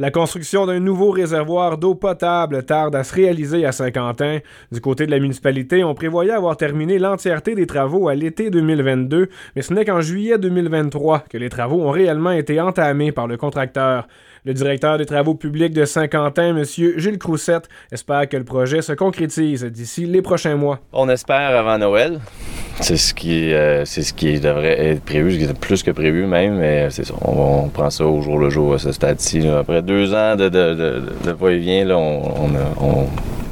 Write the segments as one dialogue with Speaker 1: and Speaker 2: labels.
Speaker 1: La construction d'un nouveau réservoir d'eau potable tarde à se réaliser à Saint-Quentin. Du côté de la municipalité, on prévoyait avoir terminé l'entièreté des travaux à l'été 2022, mais ce n'est qu'en juillet 2023 que les travaux ont réellement été entamés par le contracteur. Le directeur des travaux publics de Saint-Quentin, M. Gilles Croussette, espère que le projet se concrétise d'ici les prochains mois.
Speaker 2: On espère avant Noël. C'est ce qui, euh, c'est ce qui devrait être prévu, plus que prévu même, mais c'est ça. On, prend ça au jour le jour à ce stade-ci. Après deux ans de, de, de, de va-et-vient, on, on,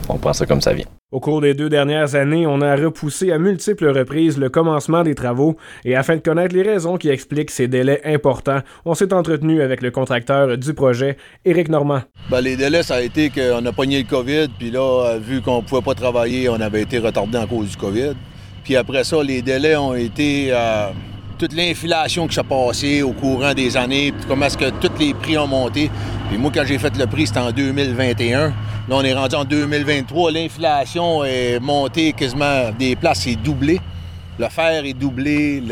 Speaker 2: on prend ça comme ça vient.
Speaker 1: Au cours des deux dernières années, on a repoussé à multiples reprises le commencement des travaux et afin de connaître les raisons qui expliquent ces délais importants, on s'est entretenu avec le contracteur du projet, Éric Normand.
Speaker 3: Ben, les délais, ça a été qu'on a pogné le COVID, puis là, vu qu'on ne pouvait pas travailler, on avait été retardé en cause du COVID. Puis après ça, les délais ont été euh, toute l'inflation qui s'est passée au courant des années, puis comment est-ce que tous les prix ont monté. Puis moi, quand j'ai fait le prix, c'était en 2021. Là, on est rendu en 2023. L'inflation est montée quasiment des places, c'est doublé. Le fer est doublé.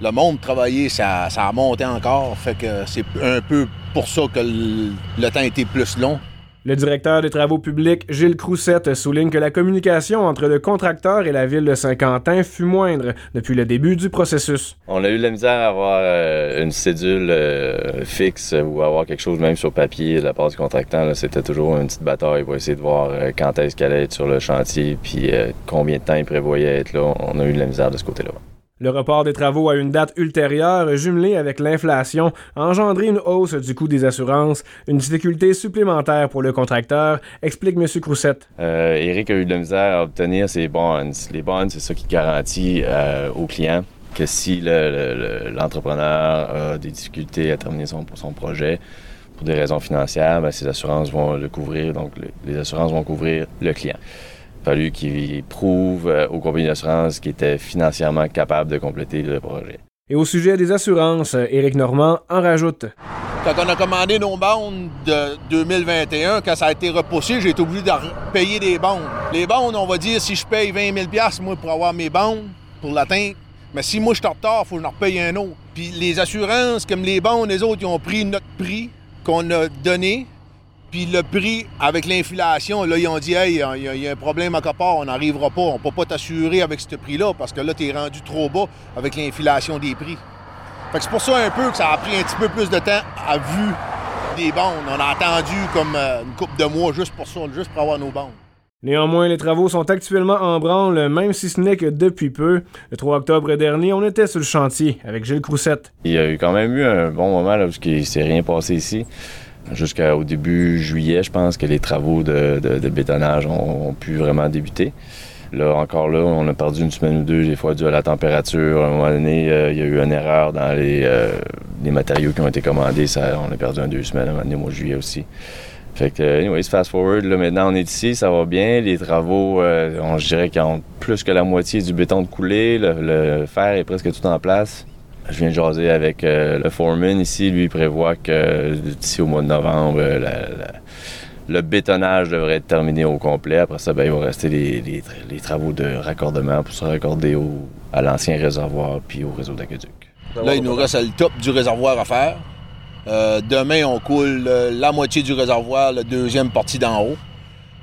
Speaker 3: Le, monde travaillé, ça, a monté encore. Fait que c'est un peu pour ça que le, le temps était plus long.
Speaker 1: Le directeur des travaux publics, Gilles Croussette, souligne que la communication entre le contracteur et la ville de Saint-Quentin fut moindre depuis le début du processus.
Speaker 2: On a eu la misère à avoir euh, une cédule euh, fixe ou avoir quelque chose même sur papier de la part du contractant. C'était toujours une petite bataille pour essayer de voir euh, quand est-ce qu'elle allait être sur le chantier puis combien de temps il prévoyait être là. On a eu de la misère de ce côté-là.
Speaker 1: Le report des travaux à une date ultérieure, jumelé avec l'inflation, a engendré une hausse du coût des assurances, une difficulté supplémentaire pour le contracteur, explique M. Croussette.
Speaker 2: Euh, Eric a eu de la misère à obtenir ses bonds. Les bonds, c'est ça qui garantit euh, aux clients que si l'entrepreneur a des difficultés à terminer son, projet, pour des raisons financières, ben, ces assurances vont le couvrir, donc les assurances vont couvrir le client fallu qu'il prouve euh, aux compagnies d'assurance qu'il était financièrement capable de compléter le projet.
Speaker 1: Et au sujet des assurances, Éric Normand en rajoute.
Speaker 3: Quand on a commandé nos bandes de 2021, quand ça a été repoussé, j'ai été obligé de payer des bandes. Les bandes, on va dire, si je paye 20 000 moi, pour avoir mes bandes, pour l'atteindre, mais si moi je suis en retard, il faut que je en repaye un autre. Puis les assurances, comme les bandes, les autres, ils ont pris notre prix qu'on a donné, puis le prix, avec l'inflation, là, ils ont dit, hey, il y, a un problème à quelque part, on n'arrivera pas, on peut pas t'assurer avec ce prix-là parce que là, tu es rendu trop bas avec l'inflation des prix. Fait que c'est pour ça un peu que ça a pris un petit peu plus de temps à vue des bandes. On a attendu comme euh, une couple de mois juste pour ça, juste pour avoir nos bandes.
Speaker 1: Néanmoins, les travaux sont actuellement en branle, même si ce n'est que depuis peu. Le 3 octobre dernier, on était sur le chantier avec Gilles Croussette.
Speaker 2: Il y a eu quand même eu un bon moment là, parce qu'il ne s'est rien passé ici jusqu'au début juillet, je pense que les travaux de, bétonnage ont, pu vraiment débuter. Là, encore là, on a perdu une semaine ou deux, des fois dû à la température. À un moment donné, euh, il y a eu une erreur dans euh, les, matériaux qui ont été commandés. Ça, on a perdu un deux semaines à un moment donné, au mois de juillet aussi. Fait que, anyways, fast forward, là, maintenant on est ici, ça va bien. Les travaux, euh, on dirait qu'ils ont plus que la moitié du béton de coulé. le fer est presque tout en place. Je viens de jaser avec euh, le foreman ici. Lui, prévoit que d'ici au mois de novembre, le bétonnage devrait être terminé au complet. Après ça, ben, il va rester les, travaux de raccordement pour se raccorder à l'ancien réservoir puis au réseau d'aqueduc.
Speaker 3: Là, il nous reste le top du réservoir à faire. Euh, demain, on coule euh, la moitié du réservoir, la deuxième partie d'en haut.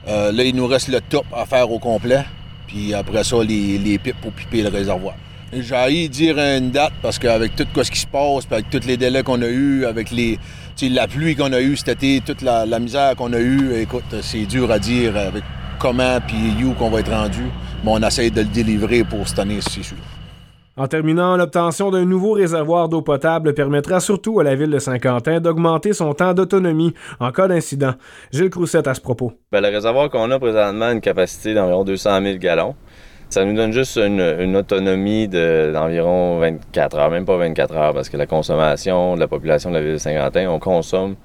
Speaker 3: là, il nous reste le top à faire au complet. Puis après ça, les, les pipes pour piper le réservoir. J'ai dire une date parce qu'avec tout ce qui se passe, avec tous les délais qu'on a eus, avec les, la pluie qu'on a eue cet été, toute la, misère qu'on a eue, écoute, c'est dur à dire avec comment puis où qu'on va être rendu. Mais on essaie de le délivrer pour cette année, c'est sûr.
Speaker 1: En terminant, l'obtention d'un nouveau réservoir d'eau potable permettra surtout à la ville de Saint-Quentin d'augmenter son temps d'autonomie en cas d'incident. Gilles Croussette à ce propos.
Speaker 2: Ben, le réservoir qu'on a présentement a une capacité d'environ 200 000 gallons. Ça nous donne juste une, autonomie d'environ 24 heures, même pas 24 heures, parce que la consommation de la population de la ville de Saint-Quentin, on consomme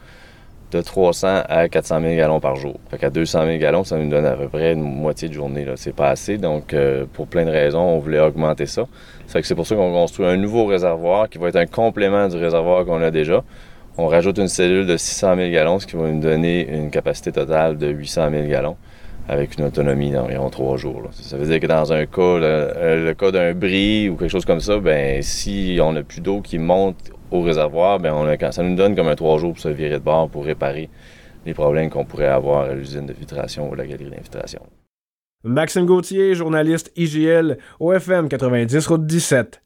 Speaker 2: de 300 à 400 000 gallons par jour. Fait qu'à 200 000 gallons, ça nous donne à peu près une moitié de journée. C'est pas assez, donc euh, pour plein de raisons, on voulait augmenter ça. Fait que c'est pour ça qu'on construit un nouveau réservoir qui va être un complément du réservoir qu'on a déjà. On rajoute une cellule de 600 000 gallons, ce qui va nous donner une capacité totale de 800 000 gallons avec une autonomie d'environ trois jours. Ça veut dire que dans un cas, euh, le, cas d'un bris ou quelque chose comme ça, ben si on n'a plus d'eau qui monte au réservoir, ben on a, ça nous donne comme un trois jours pour se virer de bord pour réparer les problèmes qu'on pourrait avoir à l'usine de filtration ou la galerie d'infiltration.
Speaker 1: Maxime Gauthier, journaliste IGL, OFM 90 Route 17.